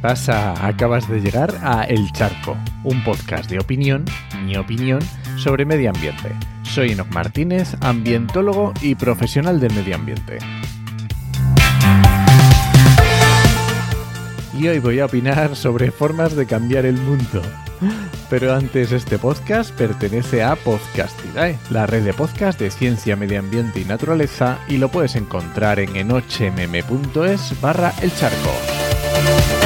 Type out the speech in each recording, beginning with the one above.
¿Qué pasa? Acabas de llegar a El Charco, un podcast de opinión, mi opinión, sobre medio ambiente. Soy Enoch Martínez, ambientólogo y profesional del medio ambiente. Y hoy voy a opinar sobre formas de cambiar el mundo. Pero antes, este podcast pertenece a Podcastidae, la red de podcast de ciencia, medio ambiente y naturaleza, y lo puedes encontrar en enochmm.es barra el charco.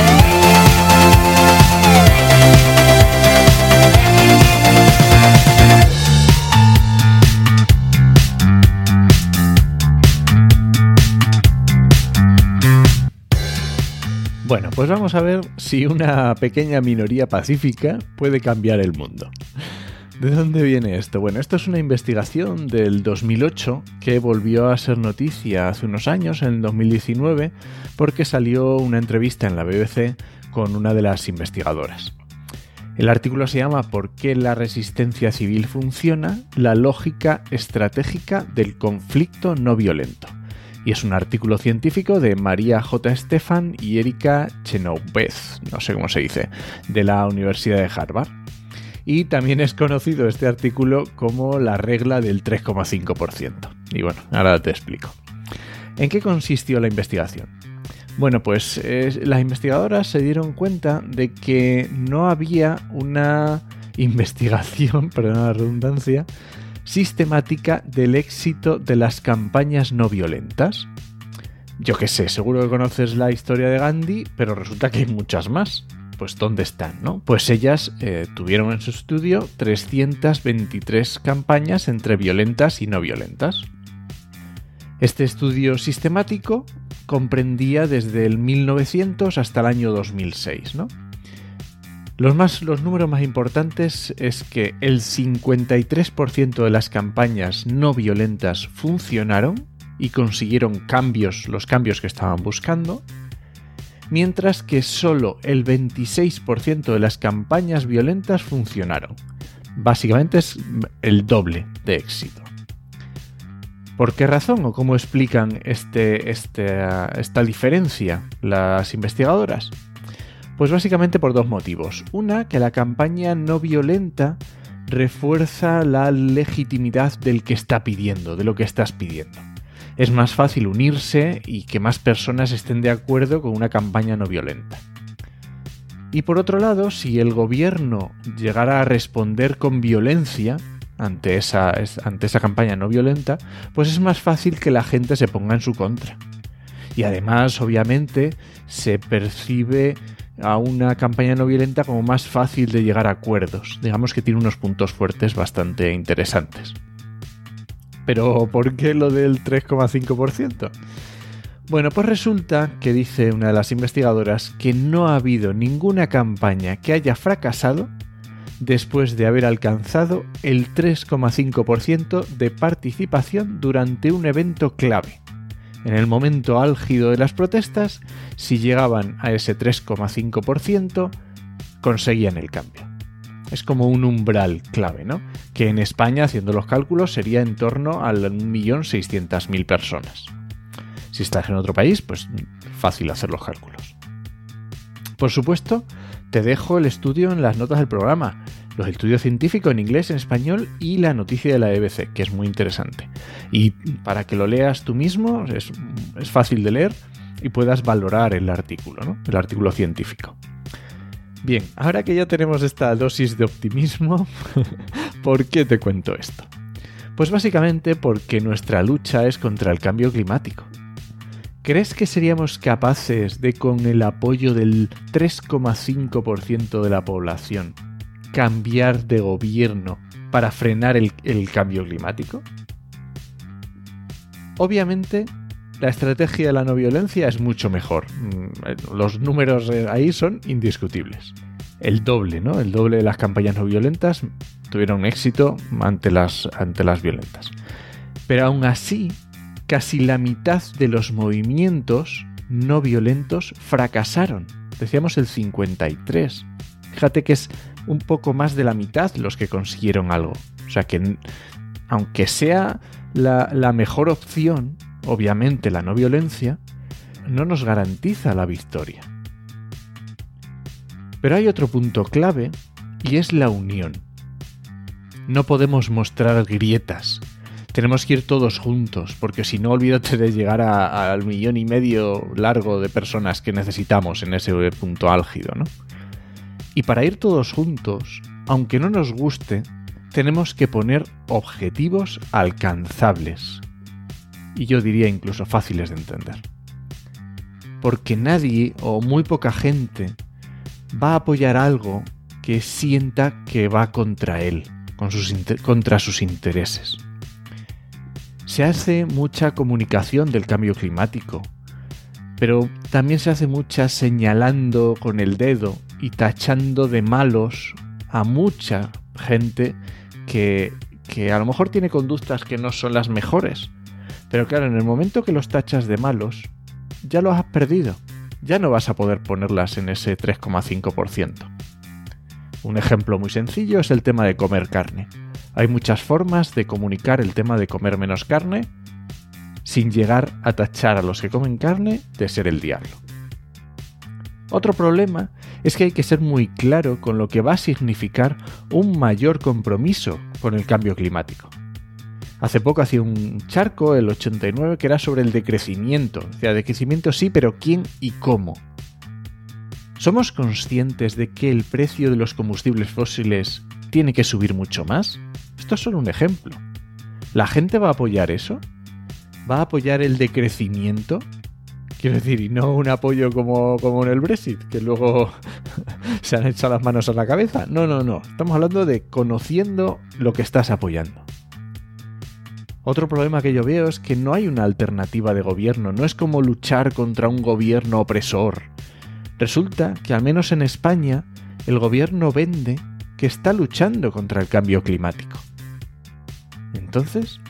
Bueno, pues vamos a ver si una pequeña minoría pacífica puede cambiar el mundo. ¿De dónde viene esto? Bueno, esto es una investigación del 2008 que volvió a ser noticia hace unos años, en 2019, porque salió una entrevista en la BBC con una de las investigadoras. El artículo se llama ¿Por qué la resistencia civil funciona? La lógica estratégica del conflicto no violento y es un artículo científico de María J. Estefan y Erika Chenoweth, no sé cómo se dice, de la Universidad de Harvard. Y también es conocido este artículo como la regla del 3,5%. Y bueno, ahora te explico. ¿En qué consistió la investigación? Bueno, pues las investigadoras se dieron cuenta de que no había una investigación, perdón la redundancia, sistemática del éxito de las campañas no violentas. Yo qué sé, seguro que conoces la historia de Gandhi, pero resulta que hay muchas más. Pues ¿dónde están? No? Pues ellas eh, tuvieron en su estudio 323 campañas entre violentas y no violentas. Este estudio sistemático comprendía desde el 1900 hasta el año 2006, ¿no? Los, más, los números más importantes es que el 53% de las campañas no violentas funcionaron y consiguieron cambios, los cambios que estaban buscando, mientras que solo el 26% de las campañas violentas funcionaron. Básicamente es el doble de éxito. ¿Por qué razón o cómo explican este, este, esta diferencia las investigadoras? Pues básicamente por dos motivos. Una, que la campaña no violenta refuerza la legitimidad del que está pidiendo, de lo que estás pidiendo. Es más fácil unirse y que más personas estén de acuerdo con una campaña no violenta. Y por otro lado, si el gobierno llegara a responder con violencia ante esa, ante esa campaña no violenta, pues es más fácil que la gente se ponga en su contra. Y además, obviamente, se percibe a una campaña no violenta como más fácil de llegar a acuerdos. Digamos que tiene unos puntos fuertes bastante interesantes. Pero ¿por qué lo del 3,5%? Bueno, pues resulta que dice una de las investigadoras que no ha habido ninguna campaña que haya fracasado después de haber alcanzado el 3,5% de participación durante un evento clave en el momento álgido de las protestas, si llegaban a ese 3,5%, conseguían el cambio. Es como un umbral clave, ¿no? Que en España, haciendo los cálculos, sería en torno a 1.600.000 personas. Si estás en otro país, pues fácil hacer los cálculos. Por supuesto, te dejo el estudio en las notas del programa, los estudios científicos en inglés, en español y la noticia de la EBC, que es muy interesante. Y para que lo leas tú mismo, es, fácil de leer y puedas valorar el artículo, ¿no? el artículo científico. Bien, ahora que ya tenemos esta dosis de optimismo, ¿por qué te cuento esto? Pues básicamente porque nuestra lucha es contra el cambio climático. ¿Crees que seríamos capaces de, con el apoyo del 3,5% de la población, cambiar de gobierno para frenar el, cambio climático? Obviamente, la estrategia de la no violencia es mucho mejor. Mm, los números ahí son indiscutibles. El doble, ¿no? El doble de las campañas no violentas tuvieron éxito ante las, ante las violentas. Pero aún así, casi la mitad de los movimientos no violentos fracasaron. Decíamos el 53. Fíjate que es un poco más de la mitad los que consiguieron algo. O sea que, aunque sea la, mejor opción, obviamente la no violencia, no nos garantiza la victoria. Pero hay otro punto clave y es la unión. No podemos mostrar grietas. Tenemos que ir todos juntos, porque si no, olvídate de llegar al millón y medio largo de personas que necesitamos en ese punto álgido, ¿no? Y para ir todos juntos, aunque no nos guste, tenemos que poner objetivos alcanzables. Y yo diría incluso fáciles de entender. Porque nadie o muy poca gente va a apoyar algo que sienta que va contra él, contra sus intereses. Se hace mucha comunicación del cambio climático, pero también se hace mucha señalando con el dedo y tachando de malos a mucha gente que, que a lo mejor tiene conductas que no son las mejores. Pero claro, en el momento que los tachas de malos, ya los has perdido. Ya no vas a poder ponerlas en ese 3,5%. Un ejemplo muy sencillo es el tema de comer carne. Hay muchas formas de comunicar el tema de comer menos carne sin llegar a tachar a los que comen carne de ser el diablo. Otro problema es que hay que ser muy claro con lo que va a significar un mayor compromiso con el cambio climático. Hace poco hacía un charco, el 89, que era sobre el decrecimiento. O sea, decrecimiento sí, pero ¿quién y cómo? ¿Somos conscientes de que el precio de los combustibles fósiles tiene que subir mucho más? Esto es solo un ejemplo. ¿La gente va a apoyar eso? ¿Va a apoyar el decrecimiento? Quiero decir, y no un apoyo como, como en el Brexit, que luego se han echado las manos a la cabeza. No, no, no. Estamos hablando de conociendo lo que estás apoyando. Otro problema que yo veo es que no hay una alternativa de gobierno, no es como luchar contra un gobierno opresor. Resulta que al menos en España el gobierno vende que está luchando contra el cambio climático. Entonces,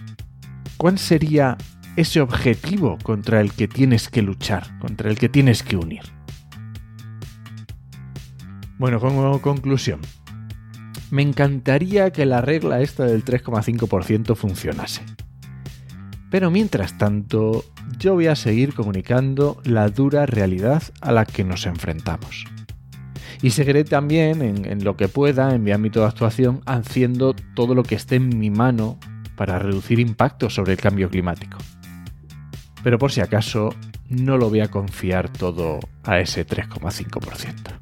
¿cuál sería ese objetivo contra el que tienes que luchar, contra el que tienes que unir. Bueno, como conclusión, me encantaría que la regla esta del 3,5% funcionase. Pero mientras tanto, yo voy a seguir comunicando la dura realidad a la que nos enfrentamos. Y seguiré también, en, en, lo que pueda, en mi ámbito de actuación, haciendo todo lo que esté en mi mano para reducir impactos sobre el cambio climático pero por si acaso no lo voy a confiar todo a ese 3,5%.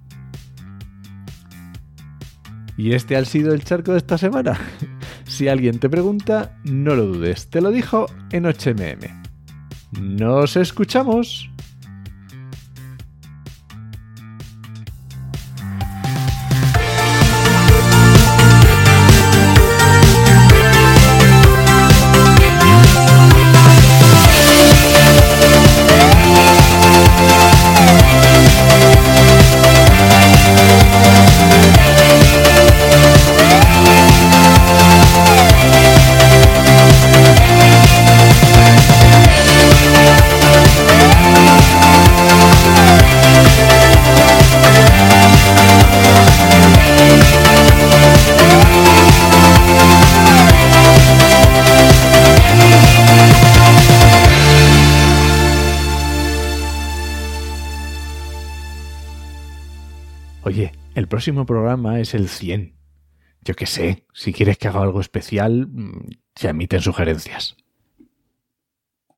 Y este ha sido el charco de esta semana. si alguien te pregunta, no lo dudes, te lo dijo en 8mm. Nos escuchamos. El próximo programa es el 100. Yo qué sé, si quieres que haga algo especial, mm, se emiten sugerencias.